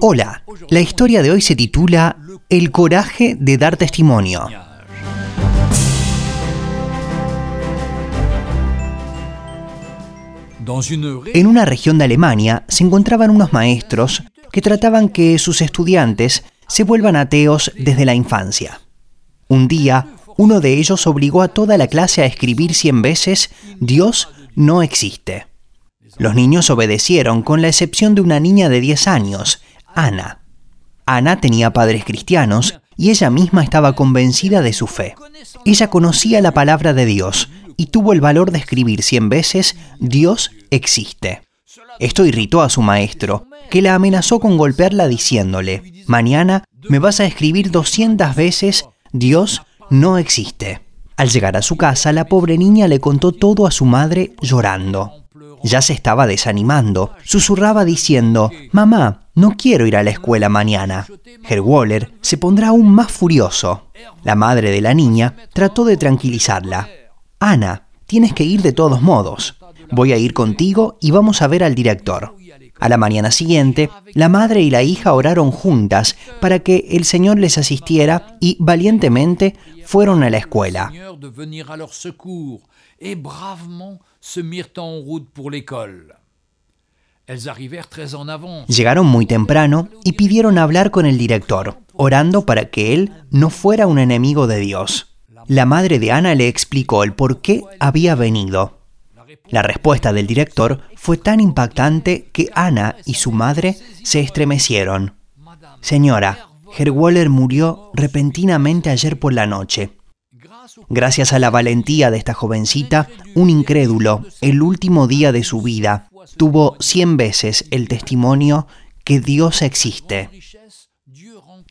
Hola, la historia de hoy se titula El coraje de dar testimonio. En una región de Alemania se encontraban unos maestros que trataban que sus estudiantes se vuelvan ateos desde la infancia. Un día, uno de ellos obligó a toda la clase a escribir cien veces Dios no existe. Los niños obedecieron, con la excepción de una niña de 10 años, Ana. Ana tenía padres cristianos y ella misma estaba convencida de su fe. Ella conocía la palabra de Dios y tuvo el valor de escribir cien veces Dios existe. Esto irritó a su maestro, que la amenazó con golpearla diciéndole, mañana me vas a escribir 200 veces Dios no existe. Al llegar a su casa, la pobre niña le contó todo a su madre llorando. Ya se estaba desanimando. Susurraba diciendo, Mamá, no quiero ir a la escuela mañana. Herr Waller se pondrá aún más furioso. La madre de la niña trató de tranquilizarla. Ana, tienes que ir de todos modos. Voy a ir contigo y vamos a ver al director. A la mañana siguiente, la madre y la hija oraron juntas para que el Señor les asistiera y valientemente fueron a la escuela. Llegaron muy temprano y pidieron hablar con el director, orando para que él no fuera un enemigo de Dios. La madre de Ana le explicó el por qué había venido. La respuesta del director fue tan impactante que Ana y su madre se estremecieron. Señora, Herr murió repentinamente ayer por la noche. Gracias a la valentía de esta jovencita, un incrédulo, el último día de su vida, tuvo cien veces el testimonio que Dios existe.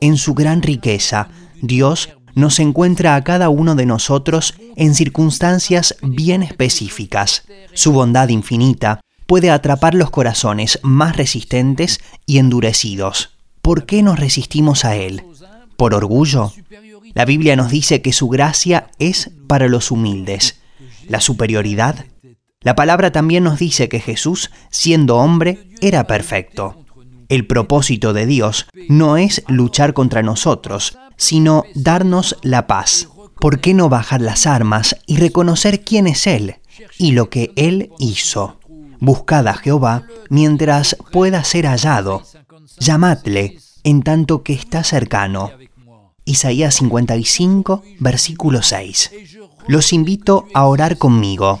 En su gran riqueza, Dios nos encuentra a cada uno de nosotros en circunstancias bien específicas. Su bondad infinita puede atrapar los corazones más resistentes y endurecidos. ¿Por qué nos resistimos a Él? ¿Por orgullo? La Biblia nos dice que su gracia es para los humildes. ¿La superioridad? La palabra también nos dice que Jesús, siendo hombre, era perfecto. El propósito de Dios no es luchar contra nosotros, sino darnos la paz. ¿Por qué no bajar las armas y reconocer quién es Él y lo que Él hizo? Buscad a Jehová mientras pueda ser hallado. Llamadle en tanto que está cercano. Isaías 55, versículo 6. Los invito a orar conmigo.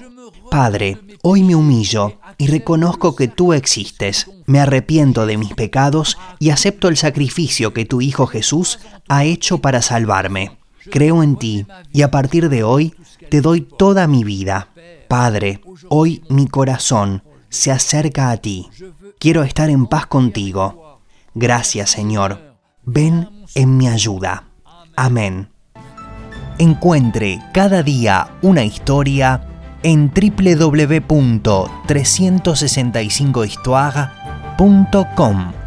Padre, hoy me humillo y reconozco que tú existes. Me arrepiento de mis pecados y acepto el sacrificio que tu Hijo Jesús ha hecho para salvarme. Creo en ti y a partir de hoy te doy toda mi vida. Padre, hoy mi corazón se acerca a ti. Quiero estar en paz contigo. Gracias Señor. Ven en mi ayuda. Amén. Encuentre cada día una historia en www.365histoire.com